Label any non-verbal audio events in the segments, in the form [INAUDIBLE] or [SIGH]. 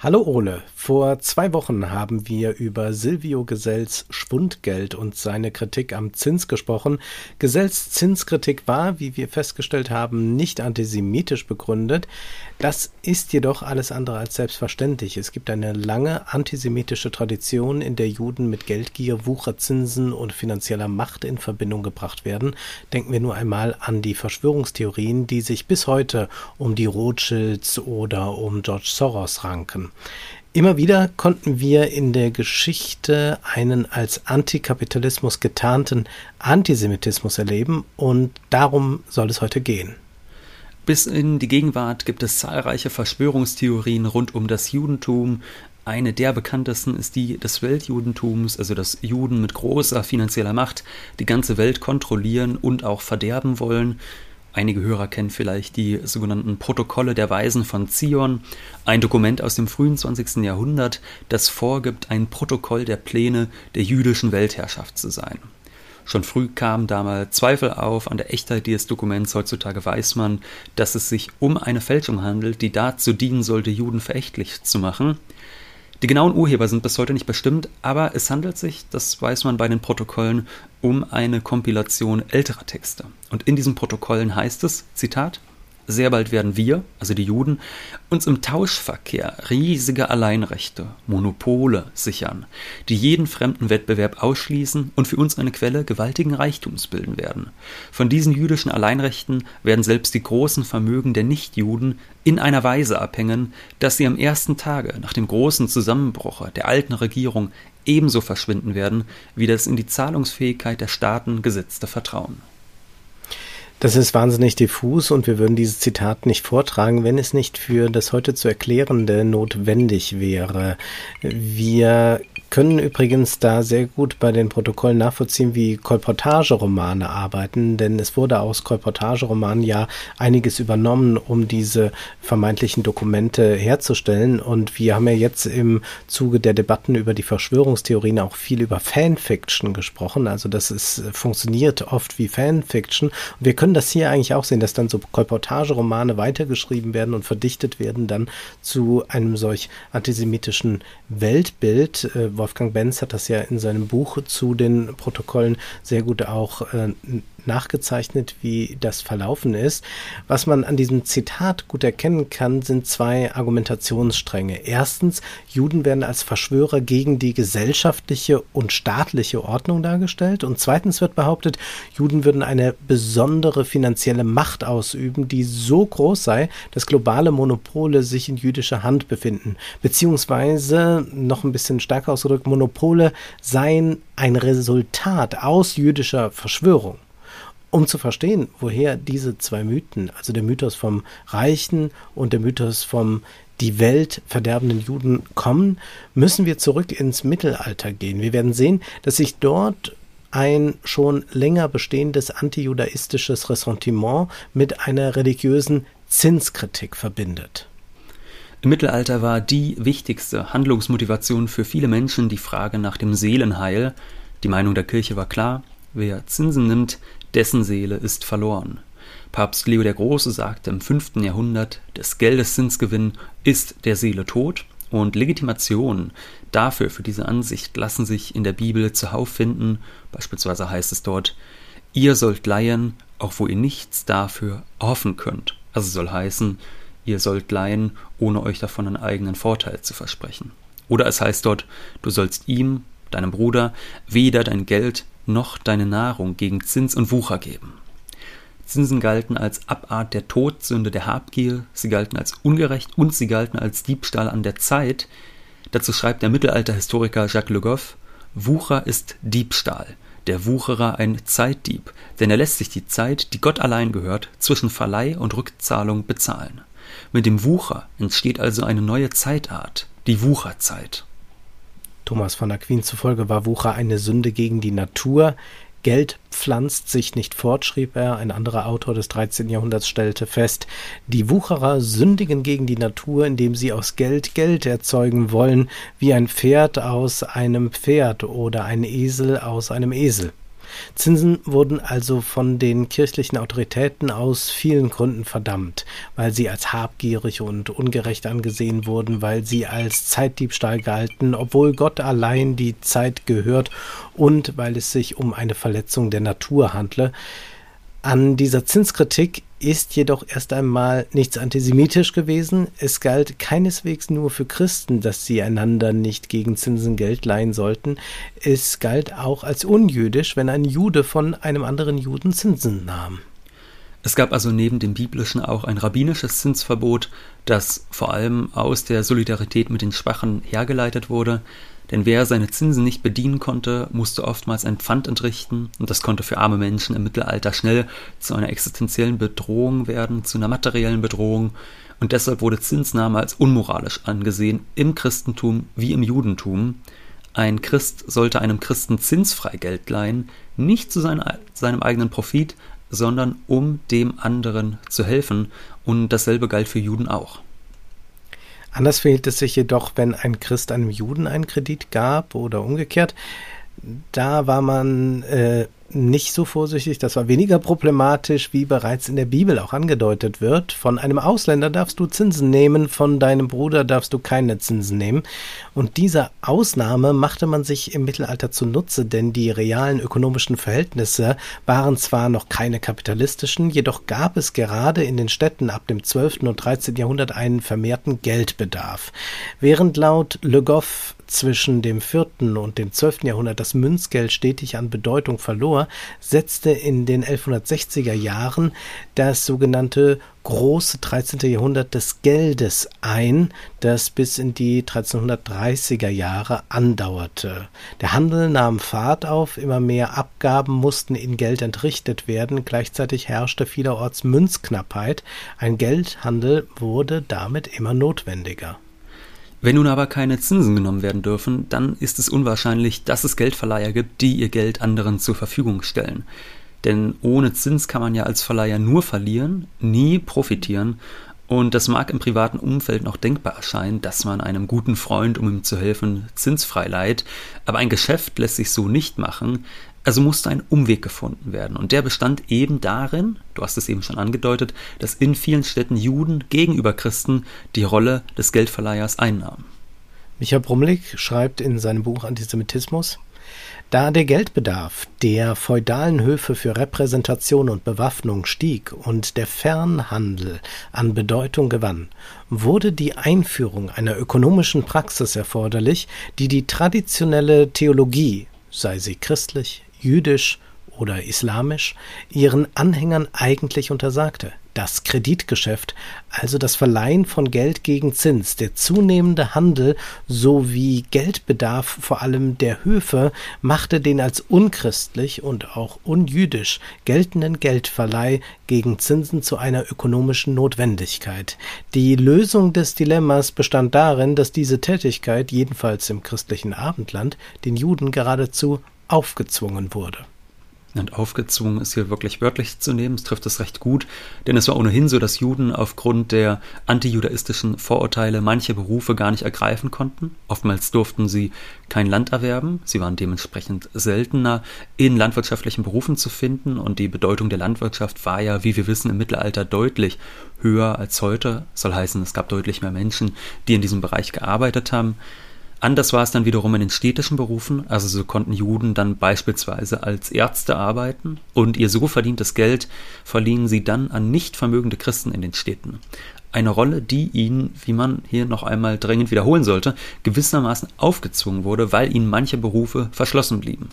Hallo Ole, vor zwei Wochen haben wir über Silvio Gesells Schwundgeld und seine Kritik am Zins gesprochen. Gesells Zinskritik war, wie wir festgestellt haben, nicht antisemitisch begründet. Das ist jedoch alles andere als selbstverständlich. Es gibt eine lange antisemitische Tradition, in der Juden mit Geldgier, Wucherzinsen und finanzieller Macht in Verbindung gebracht werden. Denken wir nur einmal an die Verschwörungstheorien, die sich bis heute um die Rothschilds oder um George Soros ranken. Immer wieder konnten wir in der Geschichte einen als Antikapitalismus getarnten Antisemitismus erleben und darum soll es heute gehen. Bis in die Gegenwart gibt es zahlreiche Verschwörungstheorien rund um das Judentum. Eine der bekanntesten ist die des Weltjudentums, also dass Juden mit großer finanzieller Macht die ganze Welt kontrollieren und auch verderben wollen. Einige Hörer kennen vielleicht die sogenannten Protokolle der Weisen von Zion, ein Dokument aus dem frühen 20. Jahrhundert, das vorgibt, ein Protokoll der Pläne der jüdischen Weltherrschaft zu sein. Schon früh kamen damals Zweifel auf an der Echtheit dieses Dokuments. Heutzutage weiß man, dass es sich um eine Fälschung handelt, die dazu dienen sollte, Juden verächtlich zu machen. Die genauen Urheber sind bis heute nicht bestimmt, aber es handelt sich, das weiß man bei den Protokollen, um eine Kompilation älterer Texte. Und in diesen Protokollen heißt es, Zitat, sehr bald werden wir, also die Juden, uns im Tauschverkehr riesige Alleinrechte, Monopole sichern, die jeden fremden Wettbewerb ausschließen und für uns eine Quelle gewaltigen Reichtums bilden werden. Von diesen jüdischen Alleinrechten werden selbst die großen Vermögen der Nichtjuden in einer Weise abhängen, dass sie am ersten Tage nach dem großen Zusammenbruch der alten Regierung ebenso verschwinden werden wie das in die Zahlungsfähigkeit der Staaten gesetzte Vertrauen. Das ist wahnsinnig diffus und wir würden dieses Zitat nicht vortragen, wenn es nicht für das heute zu erklärende notwendig wäre. Wir können übrigens da sehr gut bei den Protokollen nachvollziehen, wie Kolportageromane arbeiten, denn es wurde aus Kolportageromanen ja einiges übernommen, um diese vermeintlichen Dokumente herzustellen. Und wir haben ja jetzt im Zuge der Debatten über die Verschwörungstheorien auch viel über Fanfiction gesprochen. Also das ist, funktioniert oft wie Fanfiction. Und wir können das hier eigentlich auch sehen, dass dann so Kolportageromane weitergeschrieben werden und verdichtet werden dann zu einem solch antisemitischen Weltbild äh, Wolfgang Benz hat das ja in seinem Buch zu den Protokollen sehr gut auch äh, nachgezeichnet, wie das verlaufen ist. Was man an diesem Zitat gut erkennen kann, sind zwei Argumentationsstränge. Erstens, Juden werden als Verschwörer gegen die gesellschaftliche und staatliche Ordnung dargestellt. Und zweitens wird behauptet, Juden würden eine besondere finanzielle Macht ausüben, die so groß sei, dass globale Monopole sich in jüdischer Hand befinden. Beziehungsweise, noch ein bisschen stärker ausgedrückt, Monopole seien ein Resultat aus jüdischer Verschwörung. Um zu verstehen, woher diese zwei Mythen, also der Mythos vom reichen und der Mythos vom die Welt verderbenden Juden kommen, müssen wir zurück ins Mittelalter gehen. Wir werden sehen, dass sich dort ein schon länger bestehendes antijudaistisches Ressentiment mit einer religiösen Zinskritik verbindet. Im Mittelalter war die wichtigste Handlungsmotivation für viele Menschen die Frage nach dem Seelenheil. Die Meinung der Kirche war klar, wer Zinsen nimmt, dessen Seele ist verloren. Papst Leo der Große sagte im 5. Jahrhundert, des Geldes Zinsgewinn ist der Seele tot und Legitimation dafür, für diese Ansicht, lassen sich in der Bibel zuhauf finden. Beispielsweise heißt es dort, ihr sollt leihen, auch wo ihr nichts dafür hoffen könnt. Also soll heißen, ihr sollt leihen, ohne euch davon einen eigenen Vorteil zu versprechen. Oder es heißt dort, du sollst ihm, deinem Bruder, weder dein Geld noch deine Nahrung gegen Zins und Wucher geben. Zinsen galten als Abart der Todsünde der Habgier, sie galten als ungerecht und sie galten als Diebstahl an der Zeit. Dazu schreibt der Mittelalterhistoriker Jacques Le Goff, Wucher ist Diebstahl, der Wucherer ein Zeitdieb, denn er lässt sich die Zeit, die Gott allein gehört, zwischen Verleih und Rückzahlung bezahlen. Mit dem Wucher entsteht also eine neue Zeitart, die Wucherzeit. Thomas von Aquin zufolge war Wucher eine Sünde gegen die Natur, Geld pflanzt sich nicht fort, schrieb er. Ein anderer Autor des 13. Jahrhunderts stellte fest, die Wucherer sündigen gegen die Natur, indem sie aus Geld Geld erzeugen wollen, wie ein Pferd aus einem Pferd oder ein Esel aus einem Esel. Zinsen wurden also von den kirchlichen Autoritäten aus vielen Gründen verdammt, weil sie als habgierig und ungerecht angesehen wurden, weil sie als Zeitdiebstahl galten, obwohl Gott allein die Zeit gehört und weil es sich um eine Verletzung der Natur handle. An dieser Zinskritik ist jedoch erst einmal nichts antisemitisch gewesen. Es galt keineswegs nur für Christen, dass sie einander nicht gegen Zinsen Geld leihen sollten. Es galt auch als unjüdisch, wenn ein Jude von einem anderen Juden Zinsen nahm. Es gab also neben dem biblischen auch ein rabbinisches Zinsverbot, das vor allem aus der Solidarität mit den Schwachen hergeleitet wurde. Denn wer seine Zinsen nicht bedienen konnte, musste oftmals ein Pfand entrichten und das konnte für arme Menschen im Mittelalter schnell zu einer existenziellen Bedrohung werden, zu einer materiellen Bedrohung und deshalb wurde Zinsnahme als unmoralisch angesehen im Christentum wie im Judentum. Ein Christ sollte einem Christen zinsfrei Geld leihen, nicht zu seinem eigenen Profit, sondern um dem anderen zu helfen und dasselbe galt für Juden auch. Anders verhielt es sich jedoch, wenn ein Christ einem Juden einen Kredit gab oder umgekehrt. Da war man äh, nicht so vorsichtig, das war weniger problematisch, wie bereits in der Bibel auch angedeutet wird. Von einem Ausländer darfst du Zinsen nehmen, von deinem Bruder darfst du keine Zinsen nehmen. Und diese Ausnahme machte man sich im Mittelalter zunutze, denn die realen ökonomischen Verhältnisse waren zwar noch keine kapitalistischen, jedoch gab es gerade in den Städten ab dem 12. und 13. Jahrhundert einen vermehrten Geldbedarf. Während laut Le Goff zwischen dem 4. und dem 12. Jahrhundert das Münzgeld stetig an Bedeutung verlor, setzte in den 1160er Jahren das sogenannte große 13. Jahrhundert des Geldes ein, das bis in die 1330er Jahre andauerte. Der Handel nahm Fahrt auf, immer mehr Abgaben mussten in Geld entrichtet werden, gleichzeitig herrschte vielerorts Münzknappheit, ein Geldhandel wurde damit immer notwendiger. Wenn nun aber keine Zinsen genommen werden dürfen, dann ist es unwahrscheinlich, dass es Geldverleiher gibt, die ihr Geld anderen zur Verfügung stellen. Denn ohne Zins kann man ja als Verleiher nur verlieren, nie profitieren. Und das mag im privaten Umfeld noch denkbar erscheinen, dass man einem guten Freund, um ihm zu helfen, zinsfrei leiht. Aber ein Geschäft lässt sich so nicht machen. Also musste ein Umweg gefunden werden. Und der bestand eben darin, du hast es eben schon angedeutet, dass in vielen Städten Juden gegenüber Christen die Rolle des Geldverleihers einnahmen. Michael Brumlik schreibt in seinem Buch Antisemitismus, da der Geldbedarf der feudalen Höfe für Repräsentation und Bewaffnung stieg und der Fernhandel an Bedeutung gewann, wurde die Einführung einer ökonomischen Praxis erforderlich, die die traditionelle Theologie, sei sie christlich, jüdisch oder islamisch, ihren Anhängern eigentlich untersagte. Das Kreditgeschäft, also das Verleihen von Geld gegen Zins, der zunehmende Handel sowie Geldbedarf vor allem der Höfe machte den als unchristlich und auch unjüdisch geltenden Geldverleih gegen Zinsen zu einer ökonomischen Notwendigkeit. Die Lösung des Dilemmas bestand darin, dass diese Tätigkeit, jedenfalls im christlichen Abendland, den Juden geradezu aufgezwungen wurde. Und aufgezwungen ist hier wirklich wörtlich zu nehmen, es trifft es recht gut, denn es war ohnehin so, dass Juden aufgrund der antijudaistischen Vorurteile manche Berufe gar nicht ergreifen konnten. Oftmals durften sie kein Land erwerben, sie waren dementsprechend seltener in landwirtschaftlichen Berufen zu finden und die Bedeutung der Landwirtschaft war ja, wie wir wissen, im Mittelalter deutlich höher als heute. Soll heißen, es gab deutlich mehr Menschen, die in diesem Bereich gearbeitet haben. Anders war es dann wiederum in den städtischen Berufen, also so konnten Juden dann beispielsweise als Ärzte arbeiten und ihr so verdientes Geld verliehen sie dann an nicht vermögende Christen in den Städten. Eine Rolle, die ihnen, wie man hier noch einmal dringend wiederholen sollte, gewissermaßen aufgezwungen wurde, weil ihnen manche Berufe verschlossen blieben.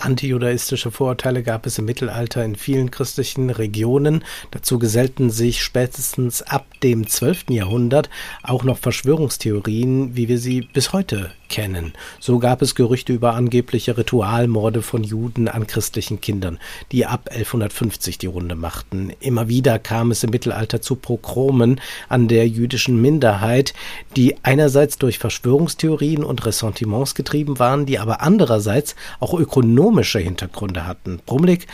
Antijudaistische Vorurteile gab es im Mittelalter in vielen christlichen Regionen. Dazu gesellten sich spätestens ab dem 12. Jahrhundert auch noch Verschwörungstheorien, wie wir sie bis heute kennen. So gab es Gerüchte über angebliche Ritualmorde von Juden an christlichen Kindern, die ab 1150 die Runde machten. Immer wieder kam es im Mittelalter zu Prochromen an der jüdischen Minderheit, die einerseits durch Verschwörungstheorien und Ressentiments getrieben waren, die aber andererseits auch ökonomische Hintergründe hatten. Brumlik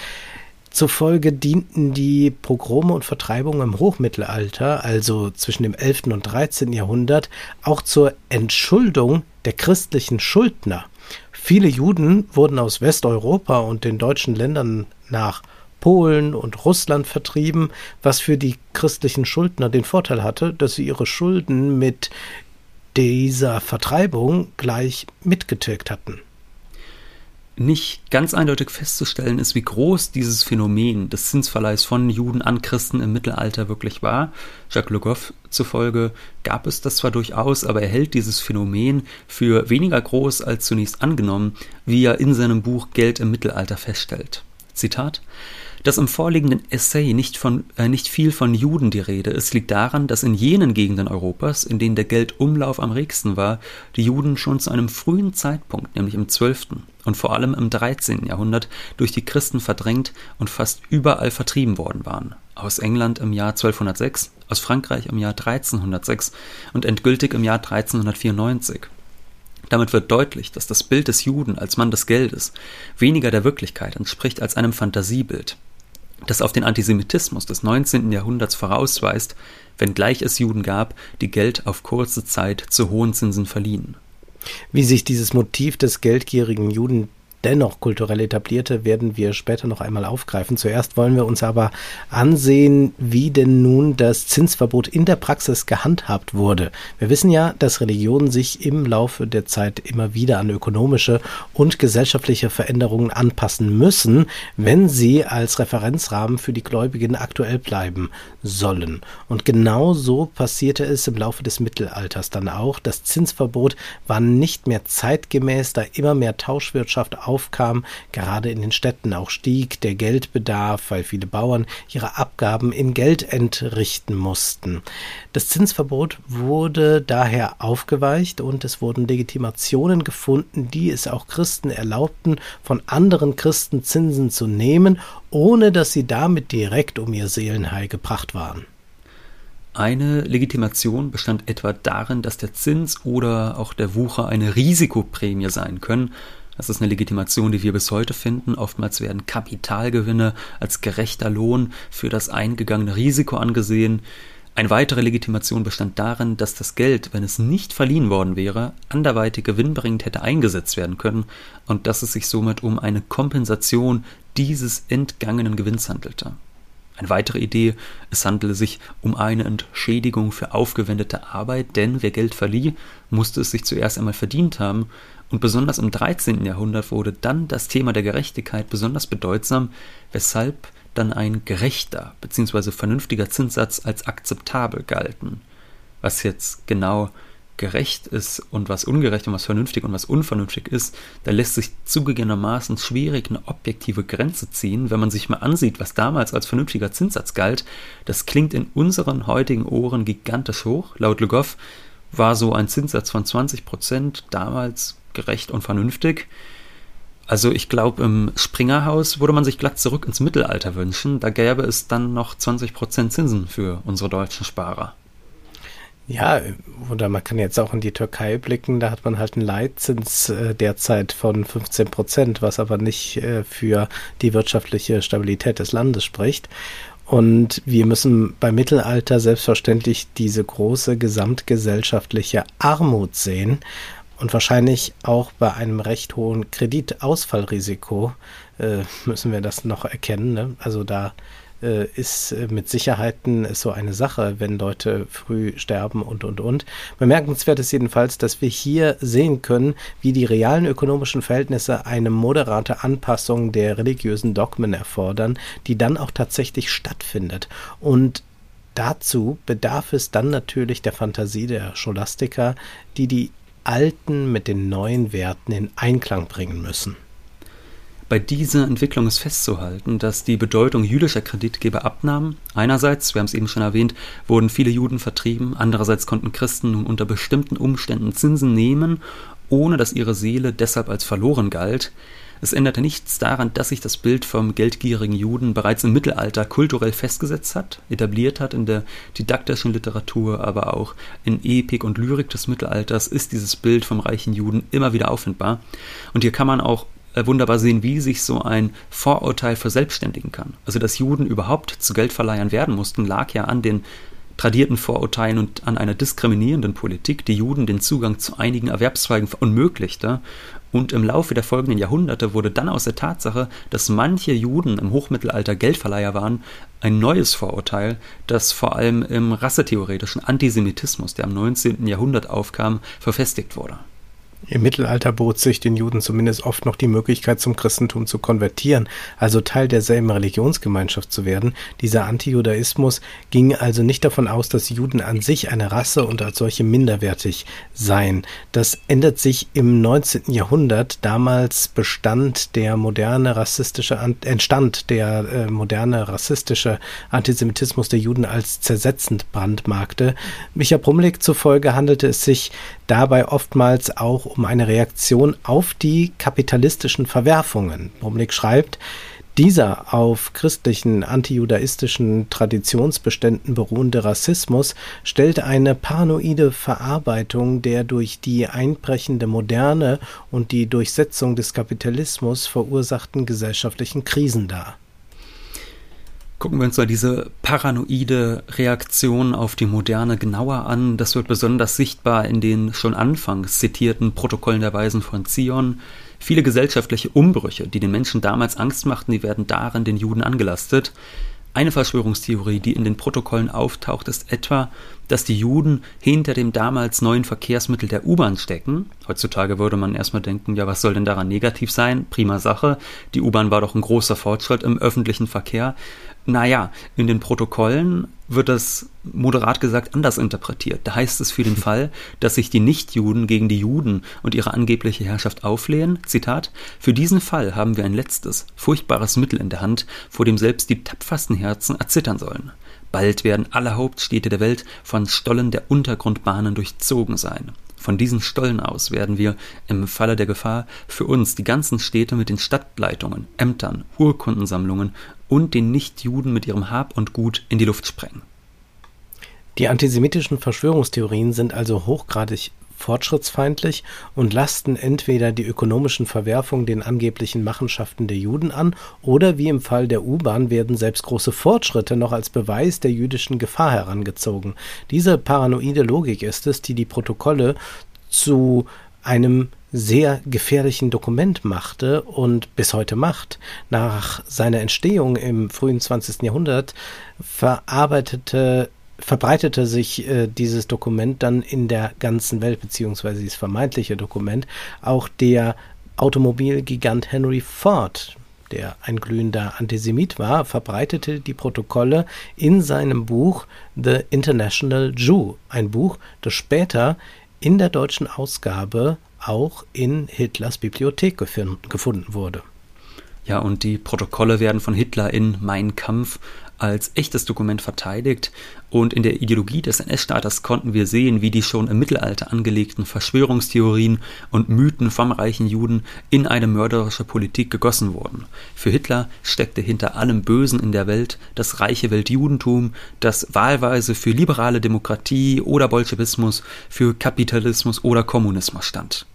Zufolge dienten die Pogrome und Vertreibungen im Hochmittelalter, also zwischen dem 11. und 13. Jahrhundert, auch zur Entschuldung der christlichen Schuldner. Viele Juden wurden aus Westeuropa und den deutschen Ländern nach Polen und Russland vertrieben, was für die christlichen Schuldner den Vorteil hatte, dass sie ihre Schulden mit dieser Vertreibung gleich mitgetilgt hatten nicht ganz eindeutig festzustellen ist, wie groß dieses Phänomen des Zinsverleihs von Juden an Christen im Mittelalter wirklich war. Jacques Le Goff zufolge gab es das zwar durchaus, aber er hält dieses Phänomen für weniger groß als zunächst angenommen, wie er in seinem Buch Geld im Mittelalter feststellt. Zitat dass im vorliegenden Essay nicht, von, äh, nicht viel von Juden die Rede ist, liegt daran, dass in jenen Gegenden Europas, in denen der Geldumlauf am regsten war, die Juden schon zu einem frühen Zeitpunkt, nämlich im 12. und vor allem im 13. Jahrhundert, durch die Christen verdrängt und fast überall vertrieben worden waren. Aus England im Jahr 1206, aus Frankreich im Jahr 1306 und endgültig im Jahr 1394. Damit wird deutlich, dass das Bild des Juden als Mann des Geldes weniger der Wirklichkeit entspricht als einem Fantasiebild das auf den Antisemitismus des 19. Jahrhunderts vorausweist, wenngleich es Juden gab, die Geld auf kurze Zeit zu hohen Zinsen verliehen. Wie sich dieses Motiv des geldgierigen Juden dennoch kulturell etablierte, werden wir später noch einmal aufgreifen. Zuerst wollen wir uns aber ansehen, wie denn nun das Zinsverbot in der Praxis gehandhabt wurde. Wir wissen ja, dass Religionen sich im Laufe der Zeit immer wieder an ökonomische und gesellschaftliche Veränderungen anpassen müssen, wenn sie als Referenzrahmen für die Gläubigen aktuell bleiben sollen. Und genau so passierte es im Laufe des Mittelalters dann auch. Das Zinsverbot war nicht mehr zeitgemäß, da immer mehr Tauschwirtschaft aufkam, gerade in den Städten auch stieg der Geldbedarf, weil viele Bauern ihre Abgaben in Geld entrichten mussten. Das Zinsverbot wurde daher aufgeweicht und es wurden Legitimationen gefunden, die es auch Christen erlaubten, von anderen Christen Zinsen zu nehmen, ohne dass sie damit direkt um ihr Seelenheil gebracht waren. Eine Legitimation bestand etwa darin, dass der Zins oder auch der Wucher eine Risikoprämie sein können, das ist eine Legitimation, die wir bis heute finden. Oftmals werden Kapitalgewinne als gerechter Lohn für das eingegangene Risiko angesehen. Eine weitere Legitimation bestand darin, dass das Geld, wenn es nicht verliehen worden wäre, anderweitig gewinnbringend hätte eingesetzt werden können und dass es sich somit um eine Kompensation dieses entgangenen Gewinns handelte. Eine weitere Idee, es handele sich um eine Entschädigung für aufgewendete Arbeit, denn wer Geld verlieh, musste es sich zuerst einmal verdient haben, und besonders im 13. Jahrhundert wurde dann das Thema der Gerechtigkeit besonders bedeutsam, weshalb dann ein gerechter bzw. vernünftiger Zinssatz als akzeptabel galten. Was jetzt genau gerecht ist und was ungerecht und was vernünftig und was unvernünftig ist, da lässt sich zugegebenermaßen schwierig eine objektive Grenze ziehen, wenn man sich mal ansieht, was damals als vernünftiger Zinssatz galt. Das klingt in unseren heutigen Ohren gigantisch hoch. Laut Le Goff war so ein Zinssatz von 20 Prozent damals gerecht und vernünftig. Also ich glaube, im Springerhaus würde man sich glatt zurück ins Mittelalter wünschen. Da gäbe es dann noch 20 Prozent Zinsen für unsere deutschen Sparer. Ja, oder man kann jetzt auch in die Türkei blicken, da hat man halt einen Leitzins äh, derzeit von 15 Prozent, was aber nicht äh, für die wirtschaftliche Stabilität des Landes spricht. Und wir müssen beim Mittelalter selbstverständlich diese große gesamtgesellschaftliche Armut sehen und wahrscheinlich auch bei einem recht hohen Kreditausfallrisiko äh, müssen wir das noch erkennen. Ne? Also da äh, ist äh, mit Sicherheiten so eine Sache, wenn Leute früh sterben und, und, und. Bemerkenswert ist jedenfalls, dass wir hier sehen können, wie die realen ökonomischen Verhältnisse eine moderate Anpassung der religiösen Dogmen erfordern, die dann auch tatsächlich stattfindet. Und dazu bedarf es dann natürlich der Fantasie der Scholastiker, die die alten mit den neuen Werten in Einklang bringen müssen. Bei dieser Entwicklung ist festzuhalten, dass die Bedeutung jüdischer Kreditgeber abnahm. Einerseits, wir haben es eben schon erwähnt, wurden viele Juden vertrieben, andererseits konnten Christen nun unter bestimmten Umständen Zinsen nehmen, ohne dass ihre Seele deshalb als verloren galt. Es änderte nichts daran, dass sich das Bild vom geldgierigen Juden bereits im Mittelalter kulturell festgesetzt hat, etabliert hat in der didaktischen Literatur, aber auch in Epik und Lyrik des Mittelalters ist dieses Bild vom reichen Juden immer wieder auffindbar. Und hier kann man auch wunderbar sehen, wie sich so ein Vorurteil verselbstständigen kann. Also, dass Juden überhaupt zu Geldverleihern werden mussten, lag ja an den tradierten Vorurteilen und an einer diskriminierenden Politik, die Juden den Zugang zu einigen Erwerbszweigen verunmöglichte und im Laufe der folgenden Jahrhunderte wurde dann aus der Tatsache, dass manche Juden im Hochmittelalter Geldverleiher waren, ein neues Vorurteil, das vor allem im rassetheoretischen Antisemitismus, der im 19. Jahrhundert aufkam, verfestigt wurde. Im Mittelalter bot sich den Juden zumindest oft noch die Möglichkeit, zum Christentum zu konvertieren, also Teil derselben Religionsgemeinschaft zu werden. Dieser Antijudaismus ging also nicht davon aus, dass Juden an sich eine Rasse und als solche minderwertig seien. Das ändert sich im 19. Jahrhundert. Damals bestand der moderne rassistische, entstand der äh, moderne rassistische Antisemitismus der Juden als zersetzend brandmarkte. Micha Brumlik zufolge handelte es sich dabei oftmals auch um eine Reaktion auf die kapitalistischen Verwerfungen. Brumlik schreibt, dieser auf christlichen antijudaistischen Traditionsbeständen beruhende Rassismus stellt eine paranoide Verarbeitung der durch die einbrechende Moderne und die Durchsetzung des Kapitalismus verursachten gesellschaftlichen Krisen dar. Gucken wir uns mal diese paranoide Reaktion auf die Moderne genauer an. Das wird besonders sichtbar in den schon anfangs zitierten Protokollen der Weisen von Zion. Viele gesellschaftliche Umbrüche, die den Menschen damals Angst machten, die werden darin den Juden angelastet. Eine Verschwörungstheorie, die in den Protokollen auftaucht, ist etwa, dass die Juden hinter dem damals neuen Verkehrsmittel der U-Bahn stecken. Heutzutage würde man erstmal denken, ja, was soll denn daran negativ sein? Prima Sache. Die U-Bahn war doch ein großer Fortschritt im öffentlichen Verkehr. Naja, in den Protokollen wird das moderat gesagt anders interpretiert. Da heißt es für den [LAUGHS] Fall, dass sich die Nichtjuden gegen die Juden und ihre angebliche Herrschaft auflehnen, Zitat, für diesen Fall haben wir ein letztes, furchtbares Mittel in der Hand, vor dem selbst die tapfersten Herzen erzittern sollen. Bald werden alle Hauptstädte der Welt von Stollen der Untergrundbahnen durchzogen sein. Von diesen Stollen aus werden wir im Falle der Gefahr für uns die ganzen Städte mit den Stadtleitungen, Ämtern, Urkundensammlungen und den Nichtjuden mit ihrem Hab und Gut in die Luft sprengen. Die antisemitischen Verschwörungstheorien sind also hochgradig fortschrittsfeindlich und lasten entweder die ökonomischen Verwerfungen den angeblichen Machenschaften der Juden an oder wie im Fall der U-Bahn werden selbst große Fortschritte noch als Beweis der jüdischen Gefahr herangezogen. Diese paranoide Logik ist es, die die Protokolle zu einem sehr gefährlichen Dokument machte und bis heute macht. Nach seiner Entstehung im frühen 20. Jahrhundert verarbeitete verbreitete sich äh, dieses Dokument dann in der ganzen Welt, beziehungsweise dieses vermeintliche Dokument. Auch der Automobilgigant Henry Ford, der ein glühender Antisemit war, verbreitete die Protokolle in seinem Buch The International Jew, ein Buch, das später in der deutschen Ausgabe auch in Hitlers Bibliothek gefunden wurde. Ja, und die Protokolle werden von Hitler in Mein Kampf als echtes Dokument verteidigt und in der Ideologie des NS-Staates konnten wir sehen, wie die schon im Mittelalter angelegten Verschwörungstheorien und Mythen vom reichen Juden in eine mörderische Politik gegossen wurden. Für Hitler steckte hinter allem Bösen in der Welt das reiche Weltjudentum, das wahlweise für liberale Demokratie oder Bolschewismus, für Kapitalismus oder Kommunismus stand.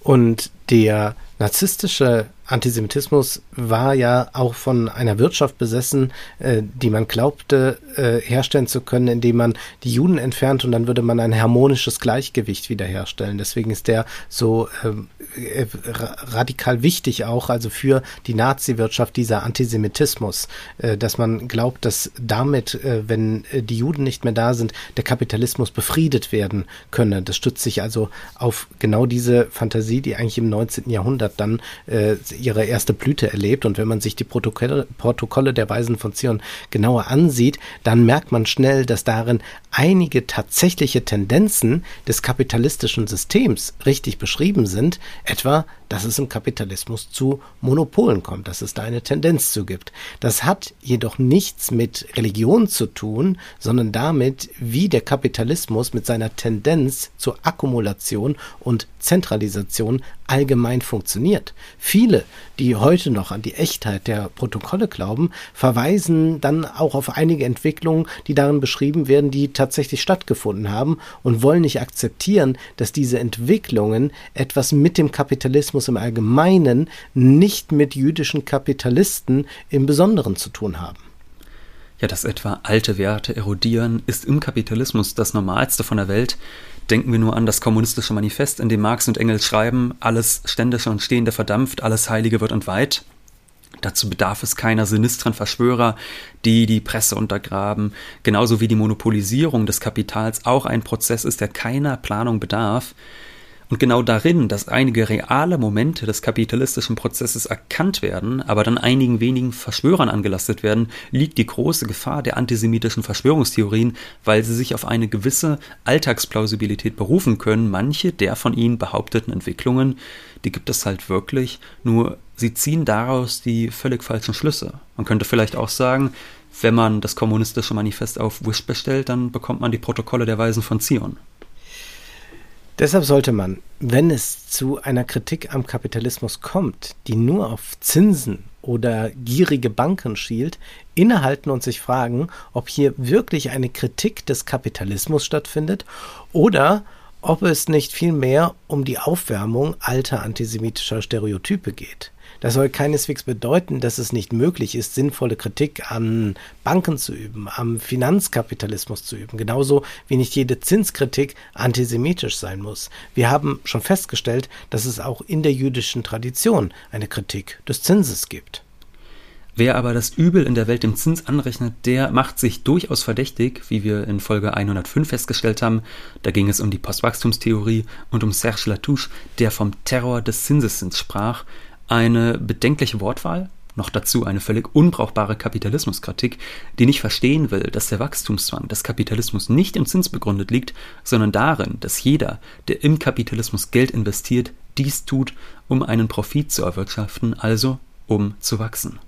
Und der narzisstische Antisemitismus war ja auch von einer Wirtschaft besessen, äh, die man glaubte äh, herstellen zu können, indem man die Juden entfernt und dann würde man ein harmonisches Gleichgewicht wiederherstellen. Deswegen ist der so ähm, äh, radikal wichtig auch, also für die Nazi-Wirtschaft dieser Antisemitismus, äh, dass man glaubt, dass damit, äh, wenn äh, die Juden nicht mehr da sind, der Kapitalismus befriedet werden könne. Das stützt sich also auf genau diese Fantasie, die eigentlich im 19. Jahrhundert dann äh, ihre erste Blüte erlebt. Und wenn man sich die Protokolle, Protokolle der Weisen von Zion genauer ansieht, dann merkt man schnell, dass darin einige tatsächliche Tendenzen des kapitalistischen Systems richtig beschrieben sind, etwa dass es im Kapitalismus zu Monopolen kommt, dass es da eine Tendenz zu gibt. Das hat jedoch nichts mit Religion zu tun, sondern damit, wie der Kapitalismus mit seiner Tendenz zur Akkumulation und Zentralisation allgemein funktioniert. Viele, die heute noch an die Echtheit der Protokolle glauben, verweisen dann auch auf einige Entwicklungen, die darin beschrieben werden, die tatsächlich stattgefunden haben und wollen nicht akzeptieren, dass diese Entwicklungen etwas mit dem Kapitalismus im Allgemeinen, nicht mit jüdischen Kapitalisten im Besonderen zu tun haben. Ja, dass etwa alte Werte erodieren, ist im Kapitalismus das Normalste von der Welt. Denken wir nur an das kommunistische Manifest, in dem Marx und Engels schreiben, alles Ständische und Stehende verdampft, alles Heilige wird entweiht. Dazu bedarf es keiner sinistren Verschwörer, die die Presse untergraben, genauso wie die Monopolisierung des Kapitals auch ein Prozess ist, der keiner Planung bedarf. Und genau darin, dass einige reale Momente des kapitalistischen Prozesses erkannt werden, aber dann einigen wenigen Verschwörern angelastet werden, liegt die große Gefahr der antisemitischen Verschwörungstheorien, weil sie sich auf eine gewisse Alltagsplausibilität berufen können. Manche der von ihnen behaupteten Entwicklungen, die gibt es halt wirklich, nur sie ziehen daraus die völlig falschen Schlüsse. Man könnte vielleicht auch sagen, wenn man das kommunistische Manifest auf Wish bestellt, dann bekommt man die Protokolle der Weisen von Zion. Deshalb sollte man, wenn es zu einer Kritik am Kapitalismus kommt, die nur auf Zinsen oder gierige Banken schielt, innehalten und sich fragen, ob hier wirklich eine Kritik des Kapitalismus stattfindet oder ob es nicht vielmehr um die Aufwärmung alter antisemitischer Stereotype geht. Das soll keineswegs bedeuten, dass es nicht möglich ist, sinnvolle Kritik an Banken zu üben, am Finanzkapitalismus zu üben, genauso wie nicht jede Zinskritik antisemitisch sein muss. Wir haben schon festgestellt, dass es auch in der jüdischen Tradition eine Kritik des Zinses gibt. Wer aber das Übel in der Welt dem Zins anrechnet, der macht sich durchaus verdächtig, wie wir in Folge 105 festgestellt haben. Da ging es um die Postwachstumstheorie und um Serge Latouche, der vom Terror des Zinseszins sprach, eine bedenkliche Wortwahl, noch dazu eine völlig unbrauchbare Kapitalismuskritik, die nicht verstehen will, dass der Wachstumszwang des Kapitalismus nicht im Zins begründet liegt, sondern darin, dass jeder, der im Kapitalismus Geld investiert, dies tut, um einen Profit zu erwirtschaften, also um zu wachsen.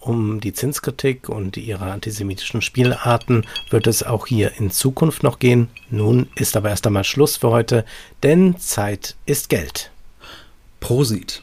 Um die Zinskritik und ihre antisemitischen Spielarten wird es auch hier in Zukunft noch gehen. Nun ist aber erst einmal Schluss für heute, denn Zeit ist Geld. Prosit.